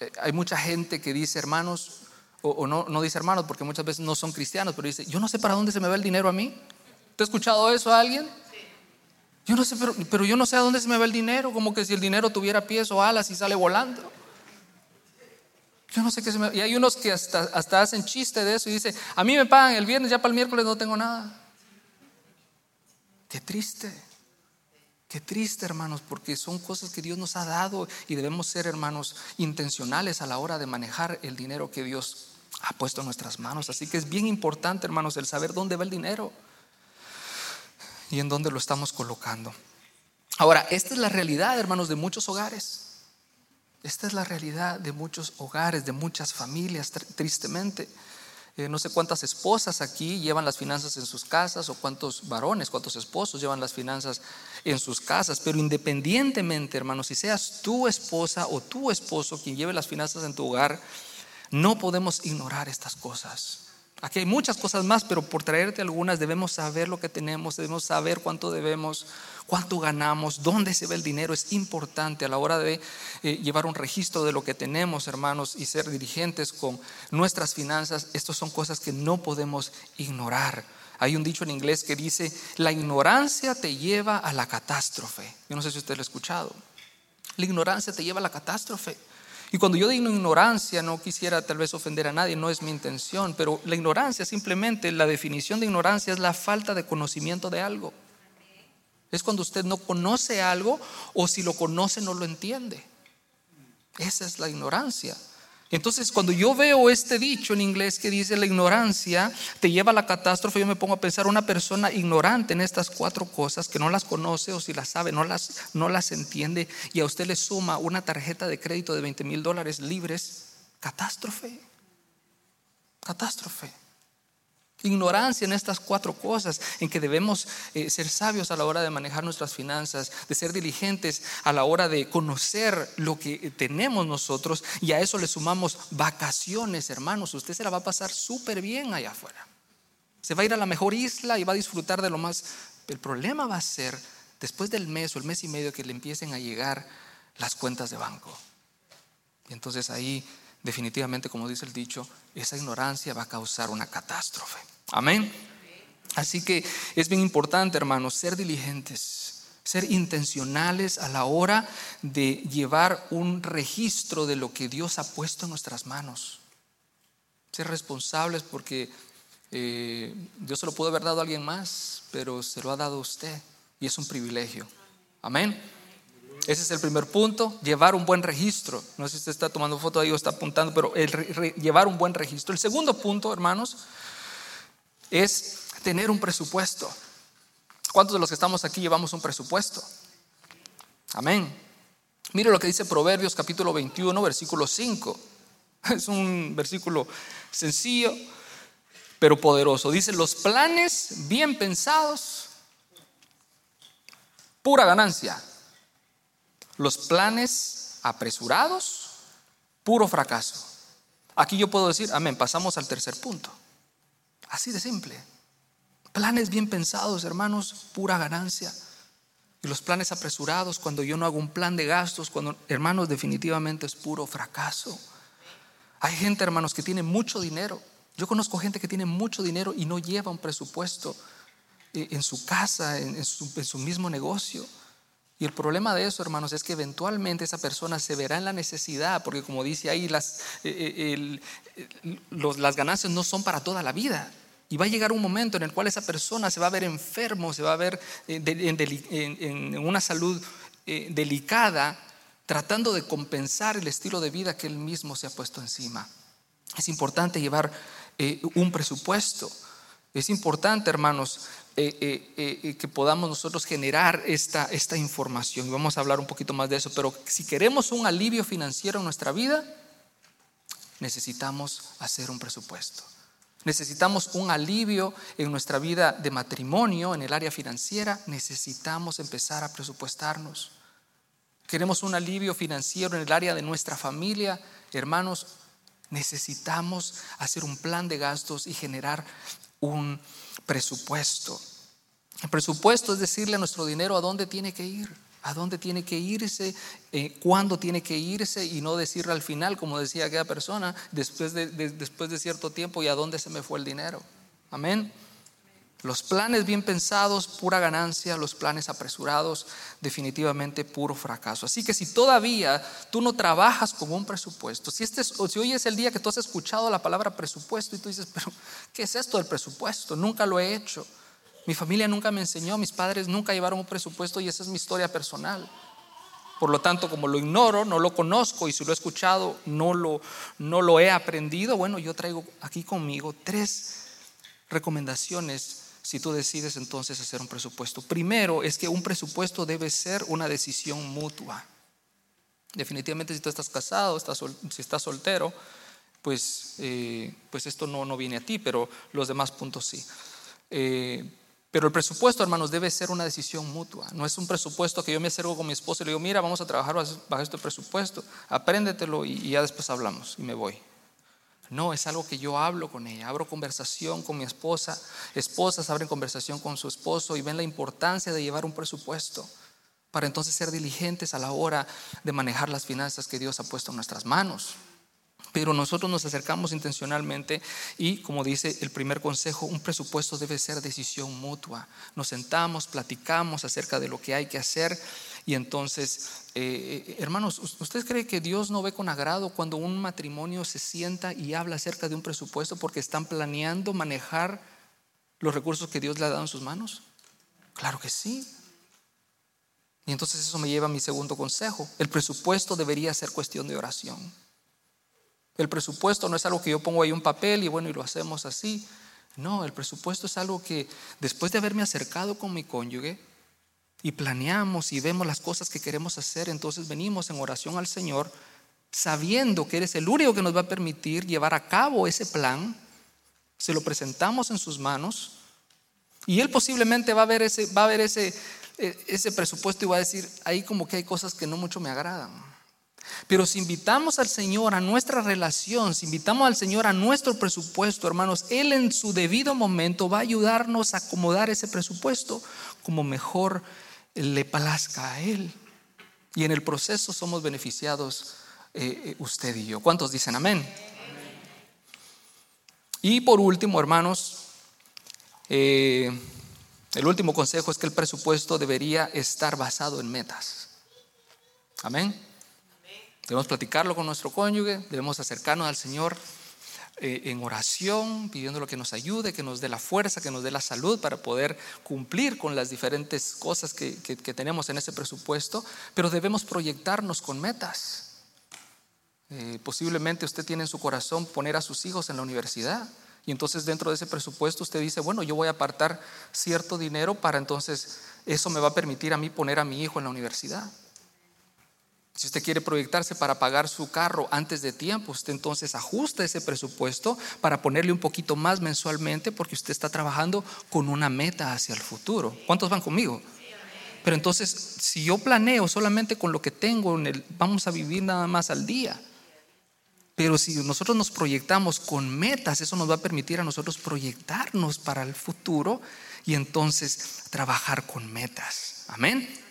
eh, hay mucha gente que dice hermanos, o, no, no, dice hermanos porque muchas veces no son cristianos, pero dice, yo no sé para dónde se me va el dinero a mí. ¿Te ha escuchado eso a alguien? Yo no sé, pero, pero, yo no sé a dónde se me va el dinero, como que si el dinero tuviera pies o alas y sale volando. Yo no sé qué se me... Y hay unos que hasta, hasta hacen chiste de eso y dice, a mí me pagan el viernes, ya para el miércoles no tengo nada. Qué triste. Qué triste, hermanos, porque son cosas que Dios nos ha dado y debemos ser, hermanos, intencionales a la hora de manejar el dinero que Dios ha puesto en nuestras manos. Así que es bien importante, hermanos, el saber dónde va el dinero y en dónde lo estamos colocando. Ahora, esta es la realidad, hermanos, de muchos hogares. Esta es la realidad de muchos hogares, de muchas familias, tristemente. Eh, no sé cuántas esposas aquí llevan las finanzas en sus casas o cuántos varones, cuántos esposos llevan las finanzas en sus casas, pero independientemente, hermanos, si seas tu esposa o tu esposo quien lleve las finanzas en tu hogar, no podemos ignorar estas cosas. Aquí hay muchas cosas más, pero por traerte algunas debemos saber lo que tenemos, debemos saber cuánto debemos, cuánto ganamos, dónde se ve el dinero. Es importante a la hora de eh, llevar un registro de lo que tenemos, hermanos, y ser dirigentes con nuestras finanzas. Estas son cosas que no podemos ignorar. Hay un dicho en inglés que dice, la ignorancia te lleva a la catástrofe. Yo no sé si usted lo ha escuchado. La ignorancia te lleva a la catástrofe. Y cuando yo digo ignorancia, no quisiera tal vez ofender a nadie, no es mi intención, pero la ignorancia simplemente, la definición de ignorancia es la falta de conocimiento de algo. Es cuando usted no conoce algo o si lo conoce no lo entiende. Esa es la ignorancia. Entonces, cuando yo veo este dicho en inglés que dice la ignorancia te lleva a la catástrofe, yo me pongo a pensar una persona ignorante en estas cuatro cosas, que no las conoce o si las sabe, no las, no las entiende, y a usted le suma una tarjeta de crédito de 20 mil dólares libres, catástrofe, catástrofe ignorancia en estas cuatro cosas, en que debemos eh, ser sabios a la hora de manejar nuestras finanzas, de ser diligentes a la hora de conocer lo que tenemos nosotros y a eso le sumamos vacaciones, hermanos. Usted se la va a pasar súper bien allá afuera. Se va a ir a la mejor isla y va a disfrutar de lo más. El problema va a ser después del mes o el mes y medio que le empiecen a llegar las cuentas de banco. Y entonces ahí definitivamente, como dice el dicho, esa ignorancia va a causar una catástrofe. Amén. Así que es bien importante, hermanos, ser diligentes, ser intencionales a la hora de llevar un registro de lo que Dios ha puesto en nuestras manos. Ser responsables porque eh, Dios se lo pudo haber dado a alguien más, pero se lo ha dado a usted y es un privilegio. Amén. Ese es el primer punto, llevar un buen registro. No sé si usted está tomando foto ahí o está apuntando, pero llevar un buen registro. El segundo punto, hermanos, es tener un presupuesto. ¿Cuántos de los que estamos aquí llevamos un presupuesto? Amén. Mire lo que dice Proverbios capítulo 21, versículo 5. [laughs] Es un versículo sencillo, pero poderoso. Dice, los planes bien pensados, pura ganancia. Los planes apresurados, puro fracaso. Aquí yo puedo decir, amén, pasamos al tercer punto. Así de simple. Planes bien pensados, hermanos, pura ganancia. Y los planes apresurados, cuando yo no hago un plan de gastos, cuando, hermanos, definitivamente es puro fracaso. Hay gente, hermanos, que tiene mucho dinero. Yo conozco gente que tiene mucho dinero y no lleva un presupuesto eh, en su casa, en su, mismo negocio. Y el problema de eso, hermanos, es que eventualmente esa persona se verá en la necesidad, porque como dice ahí, las, eh, eh, las ganancias no son para toda la vida. Y va a llegar un momento en el cual esa persona se va a ver enfermo, se va a ver eh, en, una salud eh, delicada, tratando de compensar el estilo de vida que él mismo se ha puesto encima. Es importante llevar eh, un presupuesto. Es importante, hermanos, que podamos nosotros generar esta, esta información. Y vamos a hablar un poquito más de eso. Pero si queremos un alivio financiero en nuestra vida, necesitamos hacer un presupuesto. Necesitamos un alivio en nuestra vida de matrimonio, en el área financiera. Necesitamos empezar a presupuestarnos. Queremos un alivio financiero en el área de nuestra familia. Hermanos, necesitamos hacer un plan de gastos y generar un presupuesto. El presupuesto es decirle a nuestro dinero a dónde tiene que ir a dónde tiene que irse, eh, cuándo tiene que irse y no decirle al final, como decía aquella persona, después de, después de cierto tiempo y a dónde se me fue el dinero. Amén. Los planes bien pensados, pura ganancia, los planes apresurados, definitivamente puro fracaso. Así que si todavía tú no trabajas con un presupuesto, si, este si hoy es el día que tú has escuchado la palabra presupuesto y tú dices, pero ¿qué es esto del presupuesto? Nunca lo he hecho. Mi familia nunca me enseñó, mis padres nunca llevaron un presupuesto y esa es mi historia personal. Por lo tanto, como lo ignoro, no lo conozco y si lo he escuchado, no lo, no lo he aprendido, bueno, yo traigo aquí conmigo tres recomendaciones si tú decides entonces hacer un presupuesto. Primero es que un presupuesto debe ser una decisión mutua. Definitivamente si tú estás casado, si estás soltero, pues, eh, pues esto no, no viene a ti, pero los demás puntos sí. Eh, pero el presupuesto, hermanos, debe ser una decisión mutua. No es un presupuesto que yo me acerco con mi esposo y le digo, mira, vamos a trabajar bajo este presupuesto, apréndetelo y, ya después hablamos y me voy. No, es algo que yo hablo con ella, abro conversación con mi esposa, esposas abren conversación con su esposo y ven la importancia de llevar un presupuesto para entonces ser diligentes a la hora de manejar las finanzas que Dios ha puesto en nuestras manos. Pero nosotros nos acercamos intencionalmente y, como dice el primer consejo, un presupuesto debe ser decisión mutua. Nos sentamos, platicamos acerca de lo que hay que hacer y entonces, eh, eh, hermanos, ¿usted cree que Dios no ve con agrado cuando un matrimonio se sienta y habla acerca de un presupuesto porque están planeando manejar los recursos que Dios le ha dado en sus manos? Claro que sí. Y entonces eso me lleva a mi segundo consejo. El presupuesto debería ser cuestión de oración. El presupuesto no es algo que yo pongo ahí un papel y bueno, y lo hacemos así. No, el presupuesto es algo que después de haberme acercado con mi cónyuge y planeamos y vemos las cosas que queremos hacer, entonces venimos en oración al Señor sabiendo que eres el único que nos va a permitir llevar a cabo ese plan. Se lo presentamos en sus manos y Él posiblemente va a ver ese, va a ver ese, e, ese presupuesto y va a decir, ahí como que hay cosas que no mucho me agradan. Pero si invitamos al Señor a nuestra relación, si invitamos al Señor a nuestro presupuesto, hermanos, Él en su debido momento va a ayudarnos a acomodar ese presupuesto como mejor le plazca a Él. Y en el proceso somos beneficiados eh, eh, usted y yo. ¿Cuántos dicen amén? Y por último, hermanos, eh, el último consejo es que el presupuesto debería estar basado en metas. Amén. Debemos platicarlo con nuestro cónyuge, debemos acercarnos al Señor eh, en oración, pidiéndolo que nos ayude, que nos dé la fuerza, que nos dé la salud para poder cumplir con las diferentes cosas que, tenemos en ese presupuesto, pero debemos proyectarnos con metas. Eh, posiblemente usted tiene en su corazón poner a sus hijos en la universidad y entonces dentro de ese presupuesto usted dice, bueno, yo voy a apartar cierto dinero para entonces eso me va a permitir a mí poner a mi hijo en la universidad. Si usted quiere proyectarse para pagar su carro antes de tiempo, usted entonces ajusta ese presupuesto para ponerle un poquito más mensualmente porque usted está trabajando con una meta hacia el futuro. ¿Cuántos van conmigo? Pero entonces, si yo planeo solamente con lo que tengo, vamos a vivir nada más al día. Pero si nosotros nos proyectamos con metas, eso nos va a permitir a nosotros proyectarnos para el futuro y entonces trabajar con metas. Amén.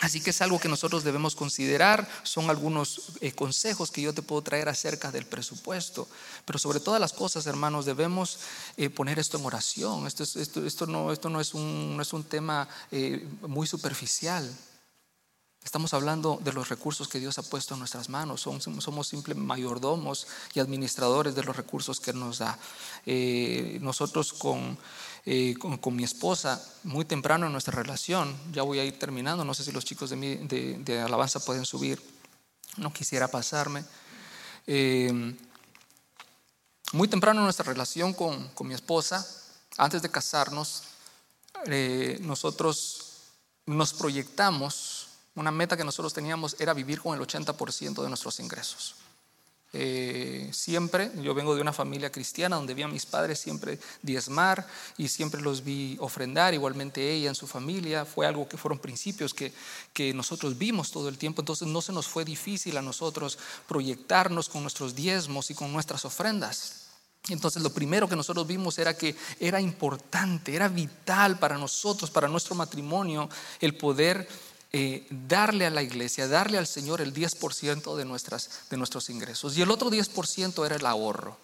Así que es algo que nosotros debemos considerar, son algunos eh, consejos que yo te puedo traer acerca del presupuesto, pero sobre todas las cosas, hermanos, debemos eh, poner esto en oración. Esto, no, es un, tema eh, muy superficial. Estamos hablando de los recursos que Dios ha puesto en nuestras manos. Somos, somos simples mayordomos y administradores de los recursos que nos da. nosotros con eh, con, mi esposa muy temprano en nuestra relación. Ya voy a ir terminando, no sé si los chicos de, de, alabanza pueden subir, no quisiera pasarme. Eh, muy temprano en nuestra relación con, con mi esposa, antes de casarnos, eh, nosotros nos proyectamos, una meta que nosotros teníamos era vivir con el 80% de nuestros ingresos. Eh, siempre, yo vengo de una familia cristiana donde vi a mis padres siempre diezmar y siempre los vi ofrendar, igualmente ella en su familia, fue algo que fueron principios que, que nosotros vimos todo el tiempo, entonces no se nos fue difícil a nosotros proyectarnos con nuestros diezmos y con nuestras ofrendas. Entonces lo primero que nosotros vimos era que era importante, era vital para nosotros, para nuestro matrimonio, el poder eh, darle a la iglesia, darle al Señor el 10% de, nuestras, de nuestros ingresos. Y el otro 10% era el ahorro.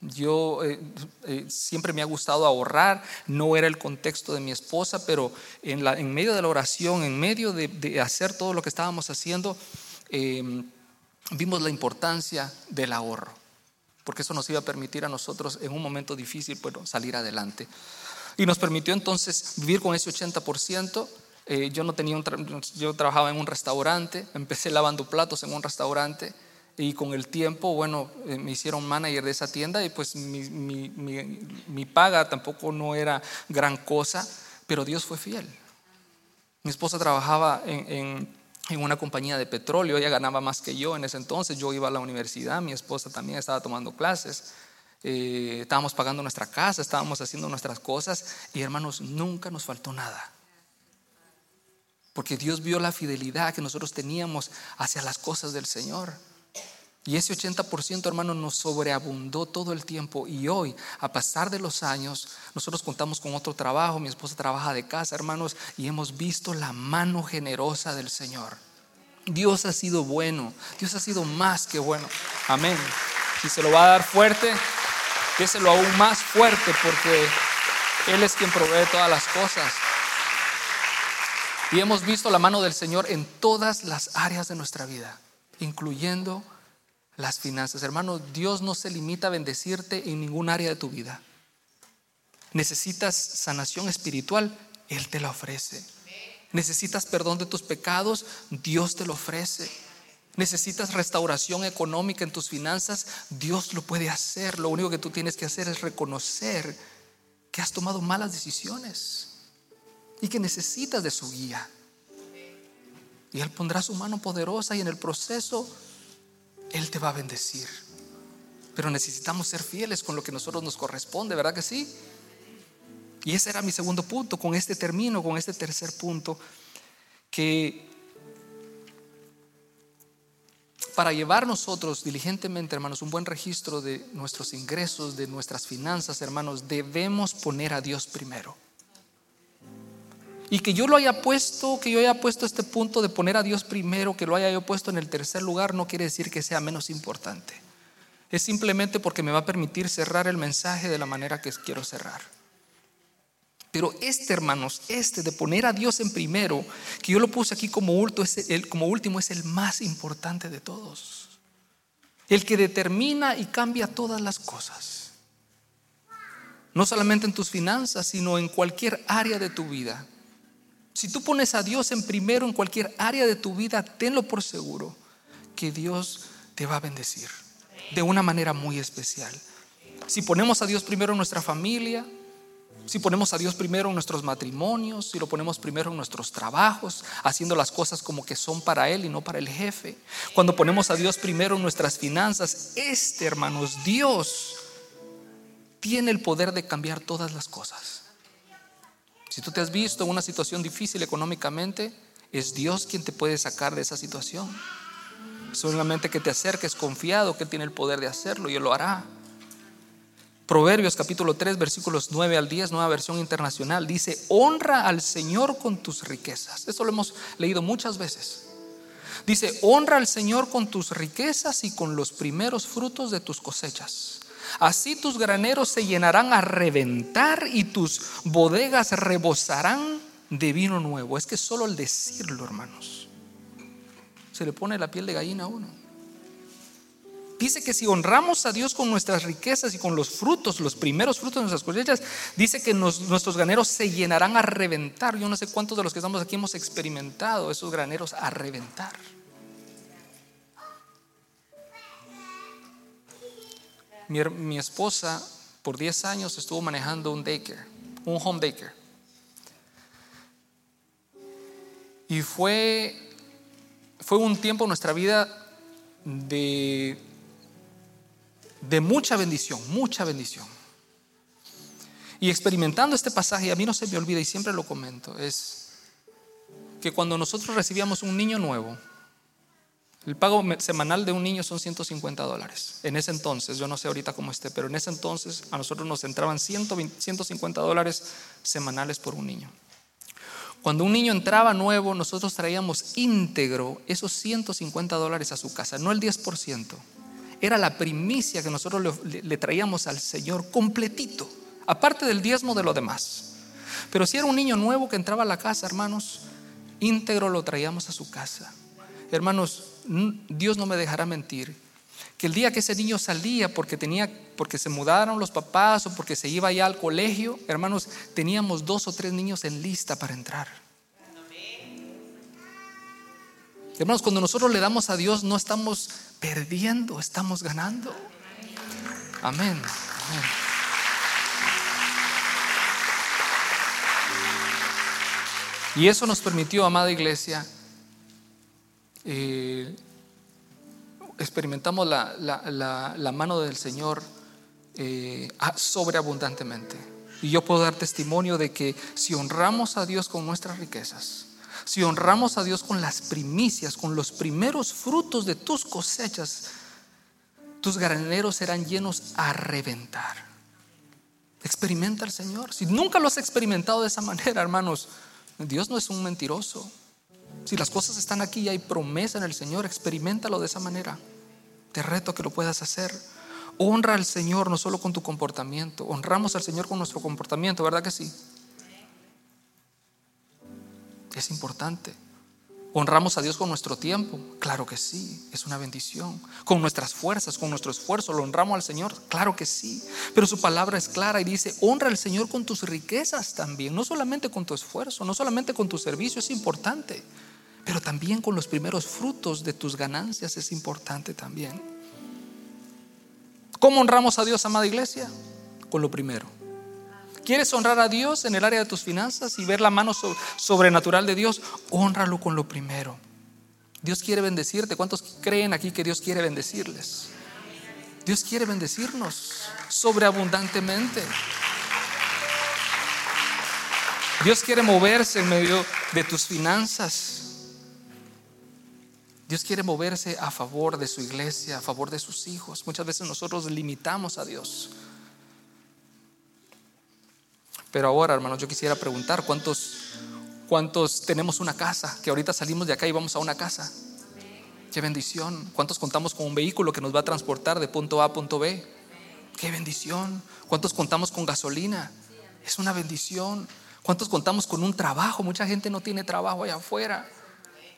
Yo eh, eh, siempre me ha gustado ahorrar, no era el contexto de mi esposa, pero en, medio de la oración, en medio de, hacer todo lo que estábamos haciendo, em, vimos la importancia del ahorro, porque eso nos iba a permitir a nosotros en un momento difícil salir adelante. Y nos permitió entonces vivir con ese 80%. Eh, yo no tenía un yo trabajaba en un restaurante, empecé lavando platos en un restaurante y con el tiempo, bueno, eh, me hicieron manager de esa tienda y pues mi, mi, mi, paga tampoco no era gran cosa, pero Dios fue fiel. Mi esposa trabajaba en, en una compañía de petróleo. Ella ganaba más que yo en ese entonces. Yo iba a la universidad, mi esposa también estaba tomando clases. Eh, estábamos pagando nuestra casa, estábamos haciendo nuestras cosas y hermanos, nunca nos faltó nada. Porque Dios vio la fidelidad que nosotros teníamos hacia las cosas del Señor. Y ese 80%, hermano, nos sobreabundó todo el tiempo. Y hoy, a pasar de los años, nosotros contamos con otro trabajo. Mi esposa trabaja de casa, hermanos, y hemos visto la mano generosa del Señor. Dios ha sido bueno. Dios ha sido más que bueno. Amén. Si se lo va a dar fuerte, déselo aún más fuerte porque Él es quien provee todas las cosas. Y hemos visto la mano del Señor en todas las áreas de nuestra vida, incluyendo las finanzas. Hermano, Dios no se limita a bendecirte en ningún área de tu vida. Necesitas sanación espiritual, Él te la ofrece. Necesitas perdón de tus pecados, Dios te lo ofrece. Necesitas restauración económica en tus finanzas, Dios lo puede hacer. Lo único que tú tienes que hacer es reconocer que has tomado malas decisiones y que necesitas de su guía. Y Él pondrá su mano poderosa y en el proceso él te va a bendecir. Pero necesitamos ser fieles con lo que a nosotros nos corresponde, ¿verdad que sí? Y ese era mi segundo punto. Con este termino, con este tercer punto, que para llevar nosotros diligentemente, hermanos, un buen registro de nuestros ingresos, de nuestras finanzas, hermanos, debemos poner a Dios primero. Y que yo lo haya puesto, que yo haya puesto este punto de poner a Dios primero, que lo haya yo puesto en el tercer lugar, no quiere decir que sea menos importante. Es simplemente porque me va a permitir cerrar el mensaje de la manera que quiero cerrar. Pero este, hermanos, este de poner a Dios en primero, que yo lo puse aquí como último, es el, como último, es el más importante de todos. El que determina y cambia todas las cosas. No solamente en tus finanzas, sino en cualquier área de tu vida. Si tú pones a Dios en primero en cualquier área de tu vida, tenlo por seguro que Dios te va a bendecir de una manera muy especial. Si ponemos a Dios primero en nuestra familia, si ponemos a Dios primero en nuestros matrimonios, si lo ponemos primero en nuestros trabajos, haciendo las cosas como que son para Él y no para el jefe. Cuando ponemos a Dios primero en nuestras finanzas, este, hermanos, Dios tiene el poder de cambiar todas las cosas. Si tú te has visto en una situación difícil económicamente, es Dios quien te puede sacar de esa situación. Solamente que te acerques confiado que tiene el poder de hacerlo y Él lo hará. Proverbios capítulo 3 versículos 9 al 10, nueva versión internacional, dice, honra al Señor con tus riquezas. Esto lo hemos leído muchas veces. Dice, honra al Señor con tus riquezas y con los primeros frutos de tus cosechas. Así tus graneros se llenarán a reventar y tus bodegas rebosarán de vino nuevo. Es que solo al decirlo, hermanos, se le pone la piel de gallina a uno. Dice que si honramos a Dios con nuestras riquezas y con los frutos, los primeros frutos de nuestras cosechas, dice que nuestros graneros se llenarán a reventar. Yo no sé cuántos de los que estamos aquí hemos experimentado esos graneros a reventar. Mi, esposa por 10 años estuvo manejando un daycare, un home daycare. Y fue, fue un tiempo en nuestra vida de, de mucha bendición, mucha bendición. Y experimentando este pasaje, a mí no se me olvida y siempre lo comento, es que cuando nosotros recibíamos un niño nuevo, el pago semanal de un niño son 150 dólares. En ese entonces, yo no sé ahorita cómo esté, pero en ese entonces a nosotros nos entraban 150 dólares semanales por un niño. Cuando un niño entraba nuevo, nosotros traíamos íntegro esos 150 dólares a su casa, no el 10%. Era la primicia que nosotros le, le traíamos al Señor completito, aparte del diezmo de lo demás. Pero si era un niño nuevo que entraba a la casa, hermanos, íntegro lo traíamos a su casa. Hermanos, Dios no me dejará mentir. Que el día que ese niño salía porque tenía, porque se mudaron los papás o porque se iba ya al colegio, hermanos, teníamos dos o tres niños en lista para entrar. Hermanos, cuando nosotros le damos a Dios, no estamos perdiendo, estamos ganando. Amén. Y eso nos permitió, amada iglesia, eh, experimentamos la, mano del Señor eh, sobreabundantemente. Y yo puedo dar testimonio de que si honramos a Dios con nuestras riquezas, si honramos a Dios con las primicias, con los primeros frutos de tus cosechas, tus graneros serán llenos a reventar. Experimenta al Señor. Si nunca lo has experimentado de esa manera, hermanos, Dios no es un mentiroso. Si las cosas están aquí y hay promesa en el Señor, experimentalo de esa manera. Te reto a que lo puedas hacer. Honra al Señor no solo con tu comportamiento, honramos al Señor con nuestro comportamiento, ¿verdad que sí? Es importante. ¿Honramos a Dios con nuestro tiempo? Claro que sí, es una bendición. Con nuestras fuerzas, con nuestro esfuerzo, ¿lo honramos al Señor? Claro que sí. Pero su palabra es clara y dice, honra al Señor con tus riquezas también, no solamente con tu esfuerzo, no solamente con tu servicio, es importante, pero también con los primeros frutos de tus ganancias es importante también. ¿Cómo honramos a Dios, amada iglesia? Con lo primero. ¿Quieres honrar a Dios en el área de tus finanzas y ver la mano sobrenatural de Dios? Honralo con lo primero. Dios quiere bendecirte. ¿Cuántos creen aquí que Dios quiere bendecirles? Dios quiere bendecirnos sobreabundantemente. Dios quiere moverse en medio de tus finanzas. Dios quiere moverse a favor de su iglesia, a favor de sus hijos. Muchas veces nosotros limitamos a Dios. Pero ahora, hermanos, yo quisiera preguntar, ¿cuántos, cuántos tenemos una casa? Que ahorita salimos de acá y vamos a una casa. Qué bendición. ¿Cuántos contamos con un vehículo que nos va a transportar de punto A a punto B? Qué bendición. ¿Cuántos contamos con gasolina? Es una bendición. ¿Cuántos contamos con un trabajo? Mucha gente no tiene trabajo allá afuera.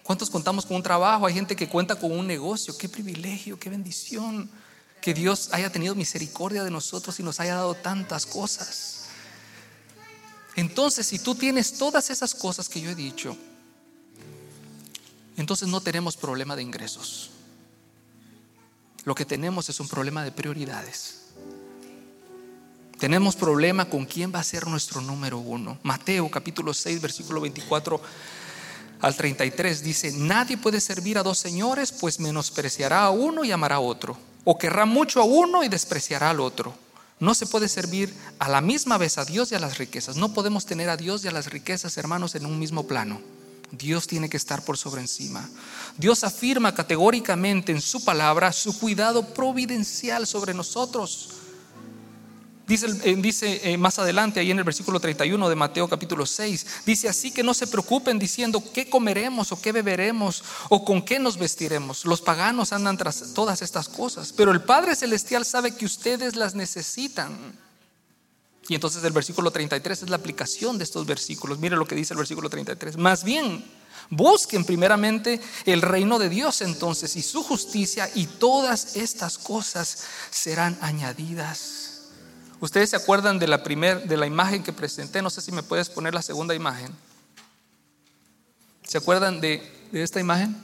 ¿Cuántos contamos con un trabajo? Hay gente que cuenta con un negocio. Qué privilegio, qué bendición. Que Dios haya tenido misericordia de nosotros y nos haya dado tantas cosas. Entonces, si tú tienes todas esas cosas que yo he dicho, entonces no tenemos problema de ingresos. Lo que tenemos es un problema de prioridades. Tenemos problema con quién va a ser nuestro número uno. Mateo capítulo 6, versículo 24 al 33 dice, nadie puede servir a dos señores, pues menospreciará a uno y amará a otro, o querrá mucho a uno y despreciará al otro. No se puede servir a la misma vez a Dios y a las riquezas. No podemos tener a Dios y a las riquezas, hermanos, en un mismo plano. Dios tiene que estar por sobre encima. Dios afirma categóricamente en su palabra su cuidado providencial sobre nosotros. Dice, eh, dice eh, más adelante, ahí en el versículo 31 de Mateo capítulo 6, dice así que no se preocupen diciendo qué comeremos o qué beberemos o con qué nos vestiremos. Los paganos andan tras todas estas cosas, pero el Padre Celestial sabe que ustedes las necesitan. Y entonces el versículo 33 es la aplicación de estos versículos. Mire lo que dice el versículo 33. Más bien, busquen primeramente el reino de Dios entonces y su justicia y todas estas cosas serán añadidas Ustedes se acuerdan de la de la imagen que presenté, no sé si me puedes poner la segunda imagen. ¿Se acuerdan de, de esta imagen?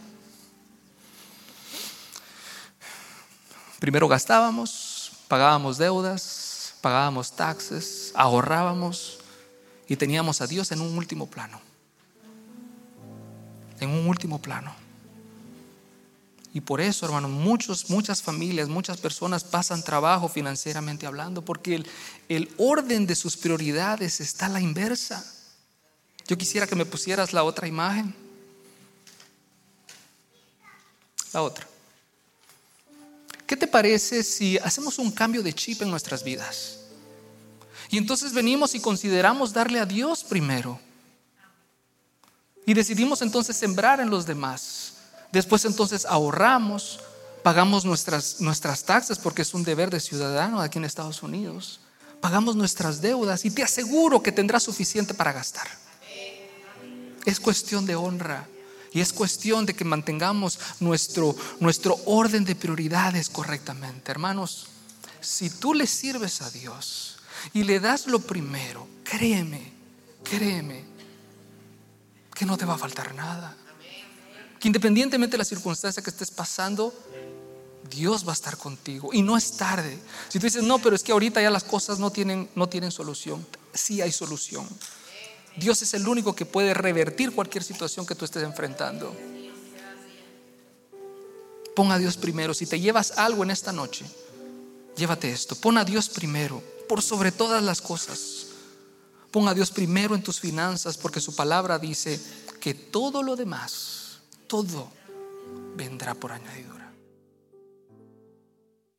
Primero gastábamos, pagábamos deudas, pagábamos taxes, ahorrábamos y teníamos a Dios en un último plano. En un último plano. Y por eso, hermano, muchos, muchas familias, muchas personas pasan trabajo financieramente hablando, porque el, el orden de sus prioridades está a la inversa. Yo quisiera que me pusieras la otra imagen. La otra. ¿Qué te parece si hacemos un cambio de chip en nuestras vidas? Y entonces venimos y consideramos darle a Dios primero. Y decidimos entonces sembrar en los demás. Después entonces ahorramos, pagamos nuestras, nuestras taxas porque es un deber de ciudadano aquí en Estados Unidos. Pagamos nuestras deudas y te aseguro que tendrás suficiente para gastar. Es cuestión de honra y es cuestión de que mantengamos nuestro, nuestro orden de prioridades correctamente. Hermanos, si tú le sirves a Dios y le das lo primero, créeme, créeme, que no te va a faltar nada independientemente de la circunstancia que estés pasando, Dios va a estar contigo y no es tarde. Si tú dices, no, pero es que ahorita ya las cosas no tienen, no tienen solución, sí hay solución. Dios es el único que puede revertir cualquier situación que tú estés enfrentando. Pon a Dios primero. Si te llevas algo en esta noche, llévate esto. Pon a Dios primero, por sobre todas las cosas. Pon a Dios primero en tus finanzas, porque su palabra dice que todo lo demás, todo vendrá por añadido.